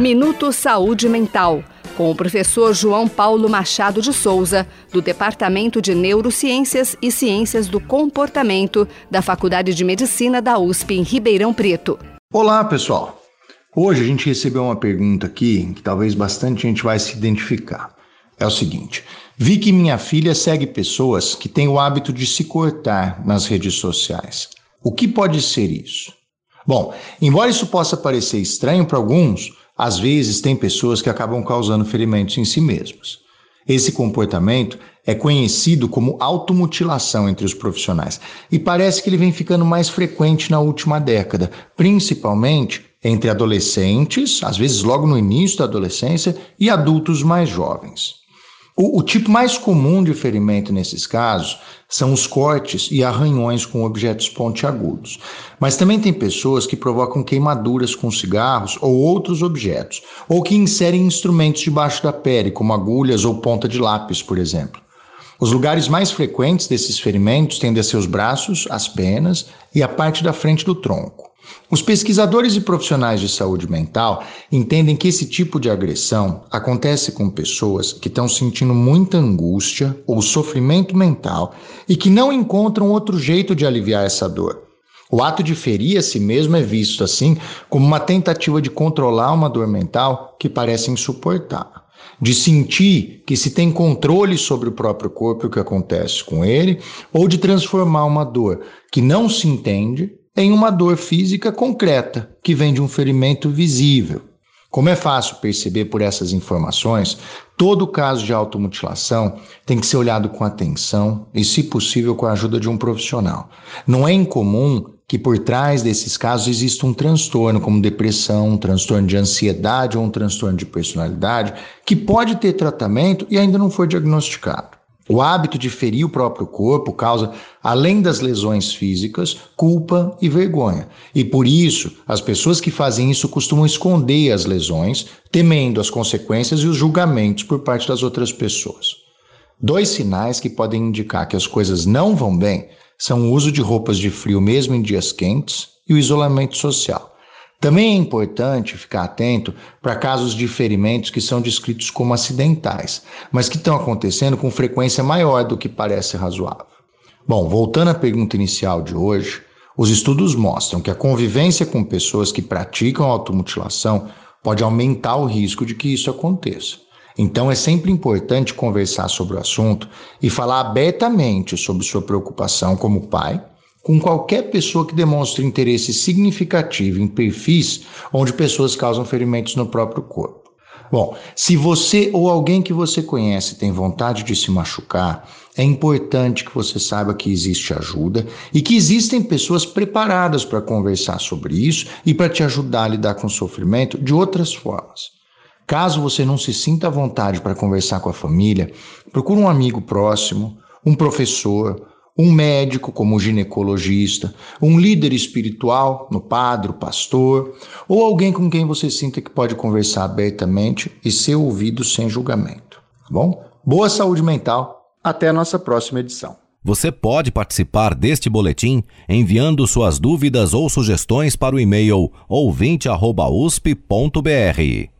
Minuto Saúde Mental, com o professor João Paulo Machado de Souza, do Departamento de Neurociências e Ciências do Comportamento da Faculdade de Medicina da USP em Ribeirão Preto. Olá, pessoal. Hoje a gente recebeu uma pergunta aqui que talvez bastante gente vai se identificar. É o seguinte: vi que minha filha segue pessoas que têm o hábito de se cortar nas redes sociais. O que pode ser isso? Bom, embora isso possa parecer estranho para alguns, às vezes tem pessoas que acabam causando ferimentos em si mesmas. Esse comportamento é conhecido como automutilação entre os profissionais e parece que ele vem ficando mais frequente na última década, principalmente entre adolescentes, às vezes logo no início da adolescência, e adultos mais jovens. O, o, tipo mais comum de ferimento nesses casos são os cortes e arranhões com objetos pontiagudos. Mas também tem pessoas que provocam queimaduras com cigarros ou outros objetos, ou que inserem instrumentos debaixo da pele, como agulhas ou ponta de lápis, por exemplo. Os lugares mais frequentes desses ferimentos tendem a ser os braços, as penas e a parte da frente do tronco. Os pesquisadores e profissionais de saúde mental entendem que esse tipo de agressão acontece com pessoas que estão sentindo muita angústia ou sofrimento mental e que não encontram outro jeito de aliviar essa dor. O ato de ferir a si mesmo é visto assim como uma tentativa de controlar uma dor mental que parece insuportável, de sentir que se tem controle sobre o próprio corpo e o que acontece com ele, ou de transformar uma dor que não se entende em uma dor física concreta, que vem de um ferimento visível. Como é fácil perceber por essas informações, todo caso de automutilação tem que ser olhado com atenção e, se possível, com a ajuda de um profissional. Não é incomum que por trás desses casos exista um transtorno, como depressão, um transtorno de ansiedade ou um transtorno de personalidade, que pode ter tratamento e ainda não foi diagnosticado. O hábito de ferir o próprio corpo causa, além das lesões físicas, culpa e vergonha. E por isso, as pessoas que fazem isso costumam esconder as lesões, temendo as consequências e os julgamentos por parte das outras pessoas. Dois sinais que podem indicar que as coisas não vão bem são o uso de roupas de frio mesmo em dias quentes e o isolamento social. Também é importante ficar atento para casos de ferimentos que são descritos como acidentais, mas que estão acontecendo com frequência maior do que parece razoável. Bom, voltando à pergunta inicial de hoje, os estudos mostram que a convivência com pessoas que praticam automutilação pode aumentar o risco de que isso aconteça. Então é sempre importante conversar sobre o assunto e falar abertamente sobre sua preocupação como pai com qualquer pessoa que demonstre interesse significativo em perfis onde pessoas causam ferimentos no próprio corpo. Bom, se você ou alguém que você conhece tem vontade de se machucar, é importante que você saiba que existe ajuda e que existem pessoas preparadas para conversar sobre isso e para te ajudar a lidar com o sofrimento de outras formas. Caso você não se sinta à vontade para conversar com a família, procure um amigo próximo, um professor, um médico como ginecologista, um líder espiritual, no padre, pastor, ou alguém com quem você sinta que pode conversar abertamente e ser ouvido sem julgamento. Tá bom? Boa saúde mental. Até a nossa próxima edição. Você pode participar deste boletim enviando suas dúvidas ou sugestões para o e-mail ouvinte@usp.br.